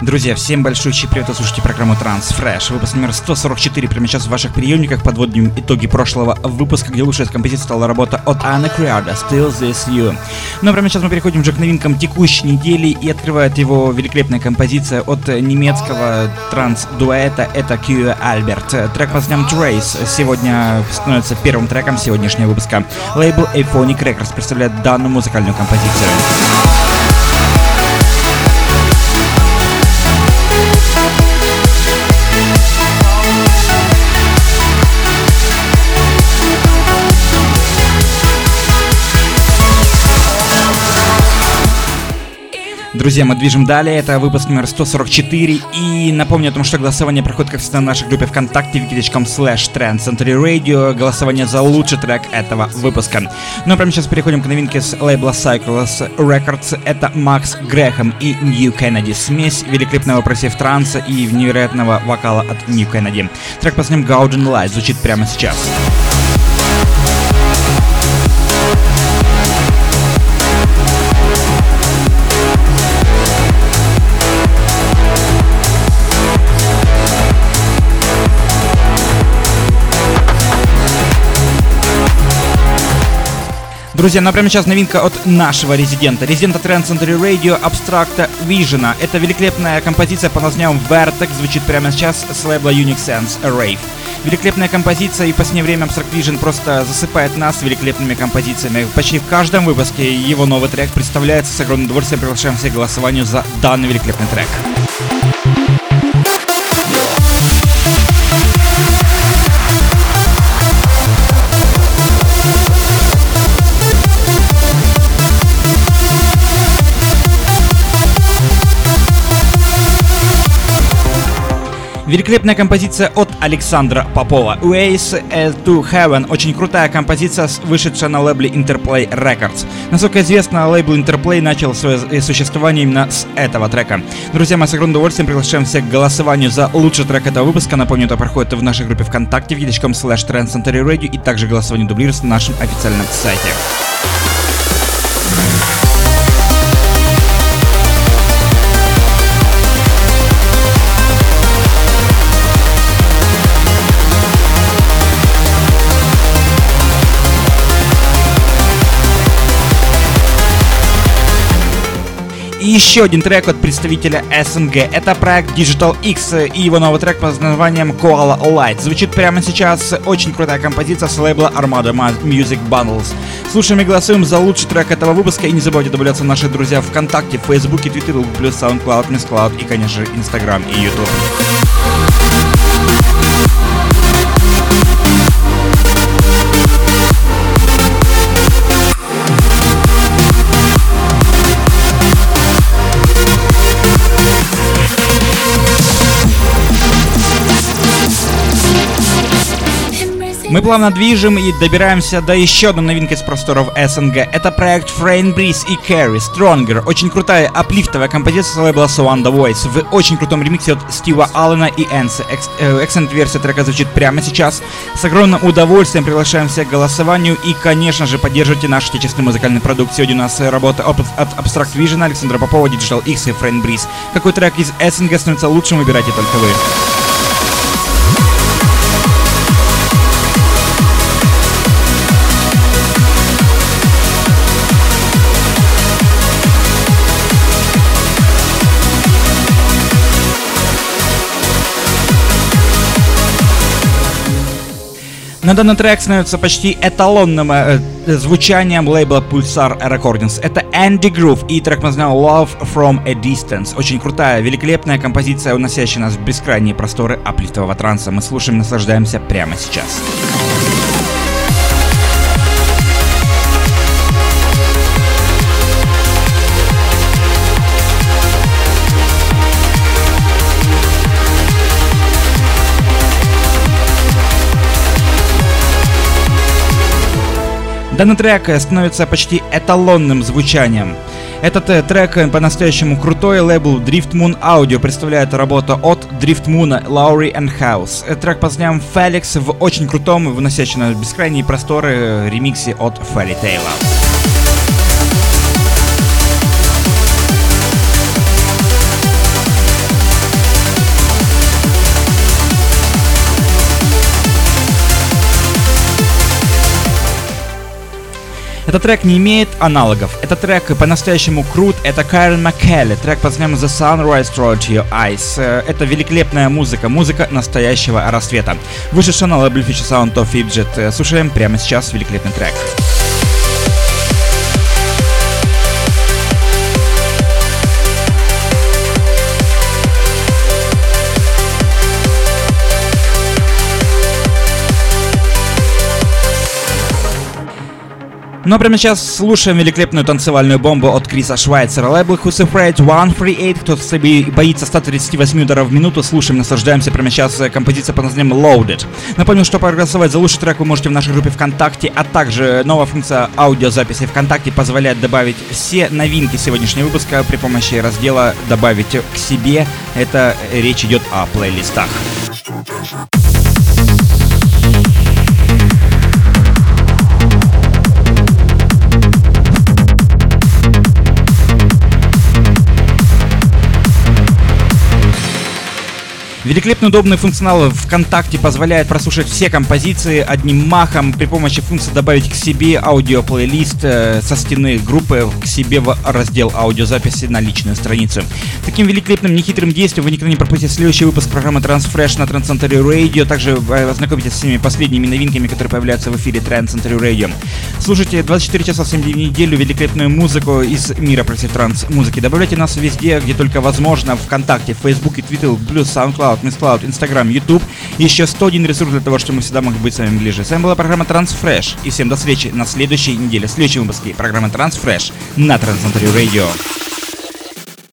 Друзья, всем большой привет, вы слушаете программу Transfresh. Выпуск номер 144 прямо сейчас в ваших приемниках. Подводим итоги прошлого выпуска, где лучшая из композиций стала работа от Анны Криарда «Still This You». Но прямо сейчас мы переходим уже к новинкам текущей недели и открывает его великолепная композиция от немецкого транс-дуэта это Q Альберт. Трек под названием Trace сегодня становится первым треком сегодняшнего выпуска. Лейбл Aphonic Records представляет данную музыкальную композицию. Друзья, мы движем далее. Это выпуск номер 144. И напомню о том, что голосование проходит, как всегда, в нашей группе ВКонтакте wiki.com slash Radio. Голосование за лучший трек этого выпуска. Ну а прямо сейчас переходим к новинке с лейбла Cycles Records. Это Макс Грэхэм и Нью Кеннеди. Смесь великолепного просев транса и невероятного вокала от Нью Кеннеди. Трек по ним Gauden Light звучит прямо сейчас. Сейчас. Друзья, ну а прямо сейчас новинка от нашего резидента. Резидента Trend Century Radio Abstract Vision. Это великолепная композиция по названием Vertex. Звучит прямо сейчас с лейбла Unix Sense Rave. Великолепная композиция, и в последнее время Abstract Vision просто засыпает нас великолепными композициями. Почти в каждом выпуске его новый трек представляется с огромным удовольствием. Приглашаем всех голосованию за данный великолепный трек. Великолепная композиция от Александра Попова. Ways to Heaven. Очень крутая композиция, вышедшая на лейбле Interplay Records. Насколько известно, лейбл Interplay начал свое существование именно с этого трека. Друзья, мы с огромным удовольствием приглашаем всех к голосованию за лучший трек этого выпуска. Напомню, это проходит в нашей группе ВКонтакте, в com slash Radio и также голосование дублируется на нашем официальном сайте. И еще один трек от представителя СНГ. Это проект Digital X и его новый трек под названием Koala Light. Звучит прямо сейчас очень крутая композиция с лейбла Armada Music Bundles. Слушаем и голосуем за лучший трек этого выпуска. И не забывайте добавляться наши друзья ВКонтакте, Фейсбуке, Твиттере, плюс SoundCloud, Miss Cloud и, конечно же, Инстаграм и YouTube. Мы плавно движем и добираемся до еще одной новинки из просторов СНГ. Это проект Frame Breeze и Carry Stronger. Очень крутая аплифтовая композиция с лейбла Swan The Voice в очень крутом ремиксе от Стива Аллена и Энси. Эксцент версия трека звучит прямо сейчас. С огромным удовольствием приглашаем всех к голосованию и, конечно же, поддерживайте наш отечественный музыкальный продукт. Сегодня у нас работа от Abstract Vision, Александра Попова, Digital X и Frame Breeze. Какой трек из СНГ становится лучшим, выбирайте только вы. На данный трек становится почти эталонным э, звучанием лейбла Pulsar Recordings. Это Andy Groove и трек назван Love From A Distance. Очень крутая, великолепная композиция, уносящая нас в бескрайние просторы аплифтового транса. Мы слушаем и наслаждаемся прямо сейчас. Данный трек становится почти эталонным звучанием. Этот э, трек э, по-настоящему крутой. Лейбл Drift Moon Audio представляет работу от Drift Moon, Lowry and House. Этот трек под Felix в очень крутом, выносящем на бескрайние просторы э, ремиксе от Fairy Tail. Этот трек не имеет аналогов. Этот трек по-настоящему крут. Это Кайрон Маккелли. Трек под названием The Sunrise Through Your Eyes. Э, это великолепная музыка. Музыка настоящего рассвета. Вышедшая на лейбле Future Sound of Fidget. Э, слушаем прямо сейчас великолепный трек. Ну а прямо сейчас слушаем великолепную танцевальную бомбу от Криса Швайцера. Лейбл Who's Afraid 138, кто боится 138 ударов в минуту, слушаем, наслаждаемся прямо сейчас э, композиция под названием Loaded. Напомню, что проголосовать за лучший трек вы можете в нашей группе ВКонтакте, а также новая функция аудиозаписи ВКонтакте позволяет добавить все новинки сегодняшнего выпуска при помощи раздела «Добавить к себе». Это речь идет о плейлистах. Великолепный удобный функционал ВКонтакте позволяет прослушать все композиции одним махом при помощи функции добавить к себе аудиоплейлист э, со стены группы к себе в раздел аудиозаписи на личную страницу. Таким великолепным нехитрым действием вы никогда не пропустите следующий выпуск программы Transfresh на Transcentury Radio. Также э, ознакомитесь с всеми последними новинками, которые появляются в эфире Transcentury Radio. Слушайте 24 часа 7 дней в неделю великолепную музыку из мира против транс музыки. Добавляйте нас везде, где только возможно, ВКонтакте, Фейсбуке, Твиттер, плюс SoundCloud, SoundCloud, MissCloud, Instagram, YouTube. Еще 101 ресурс для того, чтобы мы всегда могли быть с вами ближе. С вами была программа Transfresh. И всем до встречи на следующей неделе, в следующем выпуске программы Transfresh на Transcentury Radio.